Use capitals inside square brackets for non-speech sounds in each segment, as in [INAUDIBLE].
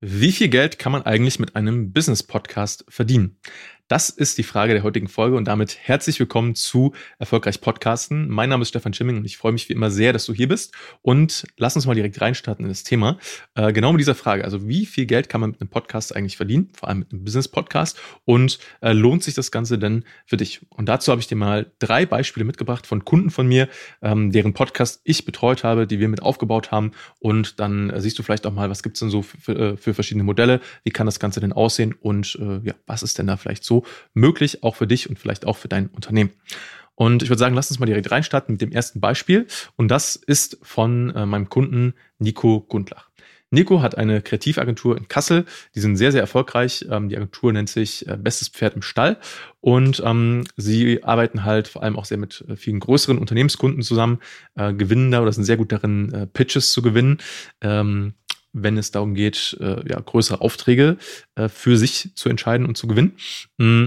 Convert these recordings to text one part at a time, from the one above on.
Wie viel Geld kann man eigentlich mit einem Business-Podcast verdienen? Das ist die Frage der heutigen Folge und damit herzlich willkommen zu Erfolgreich Podcasten. Mein Name ist Stefan Schimming und ich freue mich wie immer sehr, dass du hier bist. Und lass uns mal direkt reinstarten in das Thema. Äh, genau mit dieser Frage. Also, wie viel Geld kann man mit einem Podcast eigentlich verdienen? Vor allem mit einem Business-Podcast. Und äh, lohnt sich das Ganze denn für dich? Und dazu habe ich dir mal drei Beispiele mitgebracht von Kunden von mir, ähm, deren Podcast ich betreut habe, die wir mit aufgebaut haben. Und dann äh, siehst du vielleicht auch mal, was gibt es denn so für, für, äh, für, verschiedene Modelle? Wie kann das Ganze denn aussehen? Und äh, ja, was ist denn da vielleicht so möglich, auch für dich und vielleicht auch für dein Unternehmen. Und ich würde sagen, lass uns mal direkt reinstarten mit dem ersten Beispiel. Und das ist von äh, meinem Kunden Nico Gundlach. Nico hat eine Kreativagentur in Kassel. Die sind sehr, sehr erfolgreich. Ähm, die Agentur nennt sich äh, Bestes Pferd im Stall. Und ähm, sie arbeiten halt vor allem auch sehr mit äh, vielen größeren Unternehmenskunden zusammen, äh, gewinnen da oder sind sehr gut darin, äh, Pitches zu gewinnen. Ähm, wenn es darum geht, äh, ja, größere Aufträge äh, für sich zu entscheiden und zu gewinnen. Mm.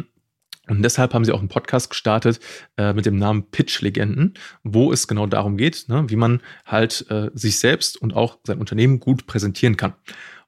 Und deshalb haben sie auch einen Podcast gestartet äh, mit dem Namen Pitch Legenden, wo es genau darum geht, ne, wie man halt äh, sich selbst und auch sein Unternehmen gut präsentieren kann.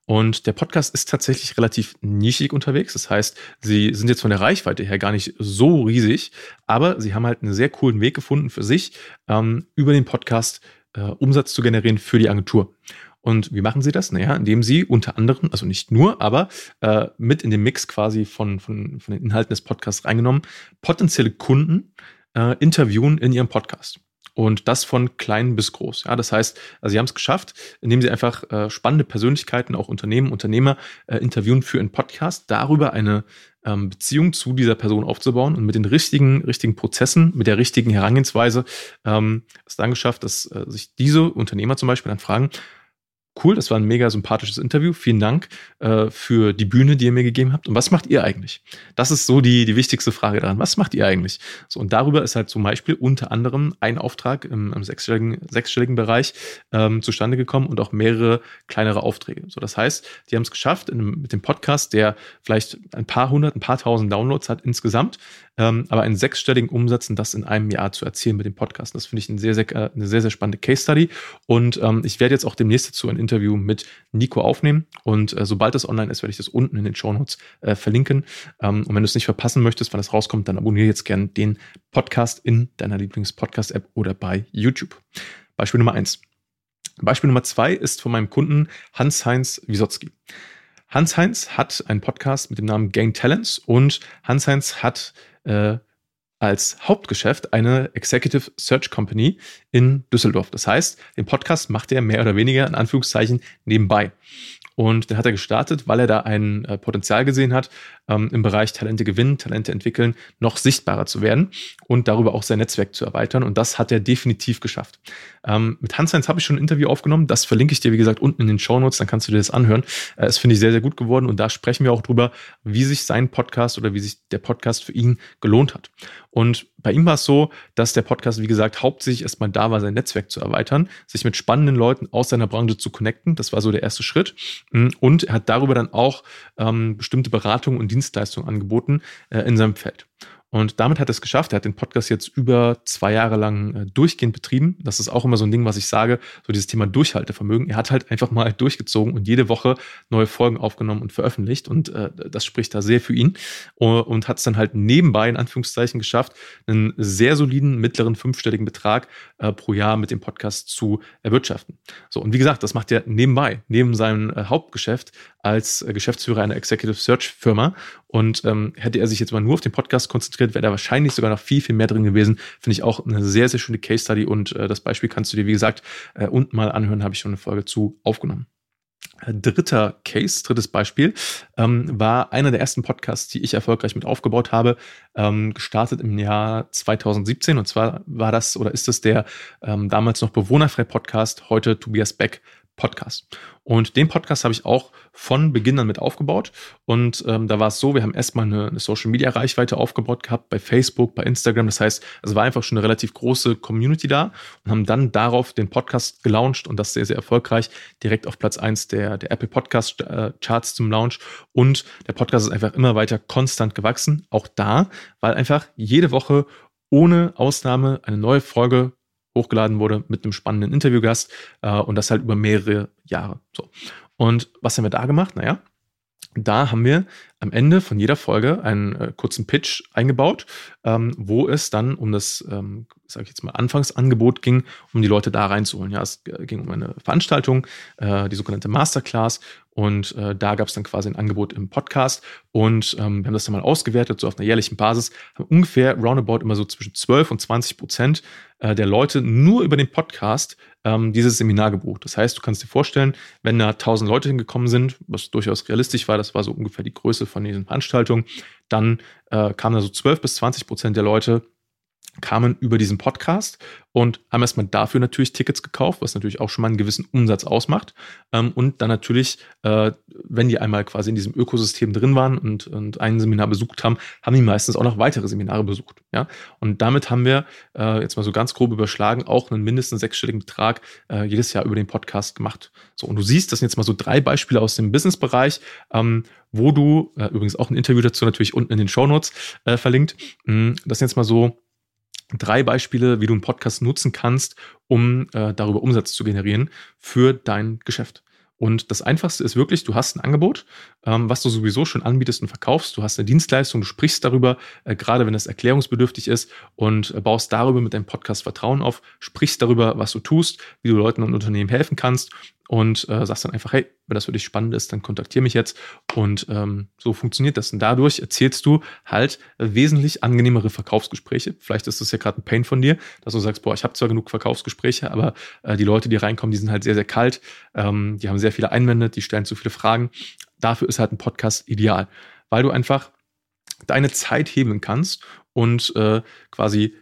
Und der Podcast ist tatsächlich relativ nischig unterwegs. Das heißt, sie sind jetzt von der Reichweite her gar nicht so riesig, aber sie haben halt einen sehr coolen Weg gefunden für sich, ähm, über den Podcast äh, Umsatz zu generieren für die Agentur. Und wie machen sie das? Naja, indem sie unter anderem, also nicht nur, aber äh, mit in den Mix quasi von, von, von den Inhalten des Podcasts reingenommen, potenzielle Kunden äh, interviewen in ihrem Podcast. Und das von klein bis groß. Ja, das heißt, also sie haben es geschafft, indem sie einfach äh, spannende Persönlichkeiten, auch Unternehmen, Unternehmer äh, interviewen für einen Podcast, darüber eine ähm, Beziehung zu dieser Person aufzubauen und mit den richtigen, richtigen Prozessen, mit der richtigen Herangehensweise ähm, es dann geschafft, dass äh, sich diese Unternehmer zum Beispiel dann fragen, cool, das war ein mega sympathisches Interview. Vielen Dank äh, für die Bühne, die ihr mir gegeben habt. Und was macht ihr eigentlich? Das ist so die, die wichtigste Frage daran. Was macht ihr eigentlich? So, und darüber ist halt zum Beispiel unter anderem ein Auftrag im, im sechsstelligen, sechsstelligen Bereich ähm, zustande gekommen und auch mehrere kleinere Aufträge. So, das heißt, die haben es geschafft, in, mit dem Podcast, der vielleicht ein paar hundert, ein paar tausend Downloads hat insgesamt, ähm, aber einen sechsstelligen Umsatz und das in einem Jahr zu erzielen mit dem Podcast. Das finde ich ein sehr, sehr, äh, eine sehr, sehr spannende Case Study. Und ähm, ich werde jetzt auch demnächst dazu ein Interview mit Nico aufnehmen. Und äh, sobald das online ist, werde ich das unten in den Show Notes äh, verlinken. Ähm, und wenn du es nicht verpassen möchtest, wann das rauskommt, dann abonniere jetzt gerne den Podcast in deiner Lieblings-Podcast-App oder bei YouTube. Beispiel Nummer eins. Beispiel Nummer zwei ist von meinem Kunden Hans-Heinz Wisotzki. Hans-Heinz hat einen Podcast mit dem Namen Gain Talents und Hans-Heinz hat äh, als Hauptgeschäft eine Executive Search Company in Düsseldorf. Das heißt, den Podcast macht er mehr oder weniger in Anführungszeichen nebenbei. Und den hat er gestartet, weil er da ein äh, Potenzial gesehen hat, ähm, im Bereich Talente gewinnen, Talente entwickeln, noch sichtbarer zu werden und darüber auch sein Netzwerk zu erweitern. Und das hat er definitiv geschafft. Ähm, mit Hans-Heinz habe ich schon ein Interview aufgenommen. Das verlinke ich dir, wie gesagt, unten in den Show Notes. Dann kannst du dir das anhören. Äh, das finde ich sehr, sehr gut geworden. Und da sprechen wir auch drüber, wie sich sein Podcast oder wie sich der Podcast für ihn gelohnt hat. Und bei ihm war es so, dass der Podcast, wie gesagt, hauptsächlich erstmal da war, sein Netzwerk zu erweitern, sich mit spannenden Leuten aus seiner Branche zu connecten. Das war so der erste Schritt. Mm, und er hat darüber dann auch ähm, bestimmte Beratungen und Dienstleistungen angeboten äh, in seinem Feld. Und damit hat er es geschafft. Er hat den Podcast jetzt über zwei Jahre lang äh, durchgehend betrieben. Das ist auch immer so ein Ding, was ich sage, so dieses Thema Durchhaltevermögen. Er hat halt einfach mal [LAUGHS] durchgezogen und jede Woche neue Folgen aufgenommen und veröffentlicht. Und äh, das spricht da sehr für ihn. Und hat es dann halt nebenbei, in Anführungszeichen, geschafft, einen sehr soliden mittleren fünfstelligen Betrag äh, pro Jahr mit dem Podcast zu erwirtschaften. So, und wie gesagt, das macht er nebenbei, neben seinem äh, Hauptgeschäft als äh, Geschäftsführer einer Executive Search Firma. Und ähm, hätte er sich jetzt mal nur auf den Podcast konzentriert, wäre da wahrscheinlich sogar noch viel, viel mehr drin gewesen. Finde ich auch eine sehr, sehr schöne Case Study. Und äh, das Beispiel kannst du dir, wie gesagt, äh, unten mal anhören, habe ich schon eine Folge zu aufgenommen. Äh, dritter Case, drittes Beispiel, ähm, war einer der ersten Podcasts, die ich erfolgreich mit aufgebaut habe, ähm, gestartet im Jahr 2017. Und zwar war das oder ist es der ähm, damals noch bewohnerfrei Podcast, heute Tobias Beck Podcast. Und den Podcast habe ich auch von Beginn an mit aufgebaut. Und ähm, da war es so, wir haben erstmal eine, eine Social-Media-Reichweite aufgebaut gehabt bei Facebook, bei Instagram. Das heißt, es war einfach schon eine relativ große Community da und haben dann darauf den Podcast gelauncht und das sehr, sehr erfolgreich, direkt auf Platz eins der, der Apple Podcast-Charts zum Launch. Und der Podcast ist einfach immer weiter konstant gewachsen. Auch da, weil einfach jede Woche ohne Ausnahme eine neue Folge hochgeladen wurde mit einem spannenden Interviewgast äh, und das halt über mehrere Jahre. So. Und was haben wir da gemacht? Naja, da haben wir am Ende von jeder Folge einen äh, kurzen Pitch eingebaut, ähm, wo es dann um das, ähm, sage ich jetzt mal, Anfangsangebot ging, um die Leute da reinzuholen. Ja, es ging um eine Veranstaltung, äh, die sogenannte Masterclass. Und äh, da gab es dann quasi ein Angebot im Podcast. Und ähm, wir haben das dann mal ausgewertet, so auf einer jährlichen Basis, haben ungefähr roundabout immer so zwischen 12 und 20 Prozent äh, der Leute nur über den Podcast ähm, dieses Seminar gebucht. Das heißt, du kannst dir vorstellen, wenn da 1000 Leute hingekommen sind, was durchaus realistisch war, das war so ungefähr die Größe von diesen Veranstaltungen, dann äh, kamen da so 12 bis 20 Prozent der Leute kamen über diesen Podcast und haben erstmal dafür natürlich Tickets gekauft, was natürlich auch schon mal einen gewissen Umsatz ausmacht. Ähm, und dann natürlich, äh, wenn die einmal quasi in diesem Ökosystem drin waren und, ein Seminar besucht haben, haben die meistens auch noch weitere Seminare besucht. Und damit haben wir äh, jetzt mal so ganz grob überschlagen, auch einen mindestens sechsstelligen Betrag äh, jedes Jahr über den Podcast gemacht. So, und du siehst, das sind jetzt mal so drei Beispiele aus dem Businessbereich, ähm, wo du, übrigens auch ein Interview dazu natürlich unten in den Show Notes verlinkt, mh, das sind jetzt mal so drei Beispiele, wie du einen Podcast nutzen kannst, um äh, darüber Umsatz zu generieren für dein Geschäft. Und das Einfachste ist wirklich, du hast ein Angebot, ähm, was du sowieso schon anbietest und verkaufst. Du hast eine Dienstleistung, du sprichst darüber, äh, gerade wenn es erklärungsbedürftig ist und äh, baust darüber mit deinem Podcast Vertrauen auf, sprichst darüber, was du tust, wie du Leuten und Unternehmen helfen kannst und äh, sagst dann einfach, hey, wenn das für dich spannend ist, dann kontaktiere mich jetzt. Und ähm, so funktioniert das. Und dadurch erzählst du halt wesentlich angenehmere Verkaufsgespräche. Vielleicht ist das ja gerade ein Pain von dir, dass du sagst, boah, ich habe zwar genug Verkaufsgespräche, aber äh, die Leute, die reinkommen, die sind halt sehr, sehr kalt. Ähm, die haben sehr viele Einwände, die stellen zu viele Fragen. Dafür ist halt ein Podcast ideal, weil du einfach deine Zeit hebeln kannst und äh, quasi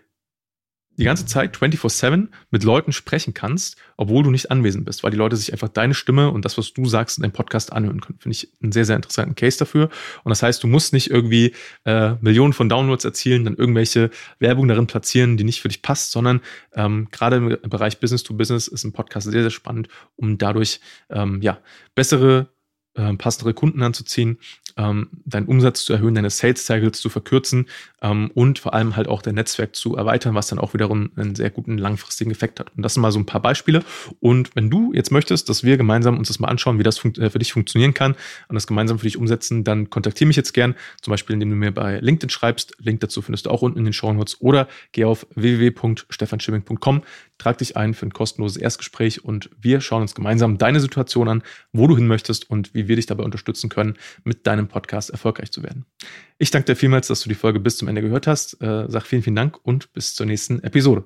die ganze Zeit 24-7 mit Leuten sprechen kannst, obwohl du nicht anwesend bist, weil die Leute sich einfach deine Stimme und das, was du sagst, in deinem Podcast anhören können. Finde ich einen sehr, sehr interessanten Case dafür. Und das heißt, du musst nicht irgendwie äh, Millionen von Downloads erzielen, dann irgendwelche Werbung darin platzieren, die nicht für dich passt, sondern ähm, gerade im Bereich Business to Business ist ein Podcast sehr, sehr spannend, um dadurch ähm, ja, bessere äh, passendere Kunden anzuziehen, ähm, deinen Umsatz zu erhöhen, deine Sales Cycles zu verkürzen ähm, und vor allem halt auch dein Netzwerk zu erweitern, was dann auch wiederum einen sehr guten langfristigen Effekt hat. Und das sind mal so ein paar Beispiele. Und wenn du jetzt möchtest, dass wir gemeinsam uns das mal anschauen, wie das äh, für dich funktionieren kann und das gemeinsam für dich umsetzen, dann kontaktiere mich jetzt gern, zum Beispiel indem du mir bei LinkedIn schreibst. Link dazu findest du auch unten in den Show Notes oder geh auf www.stefanschimming.com, trag dich ein für ein kostenloses Erstgespräch und wir schauen uns gemeinsam deine Situation an, wo du hin möchtest und wie wir dich dabei unterstützen können, mit deinem Podcast erfolgreich zu werden. Ich danke dir vielmals, dass du die Folge bis zum Ende gehört hast. Äh, sag vielen, vielen Dank und bis zur nächsten Episode.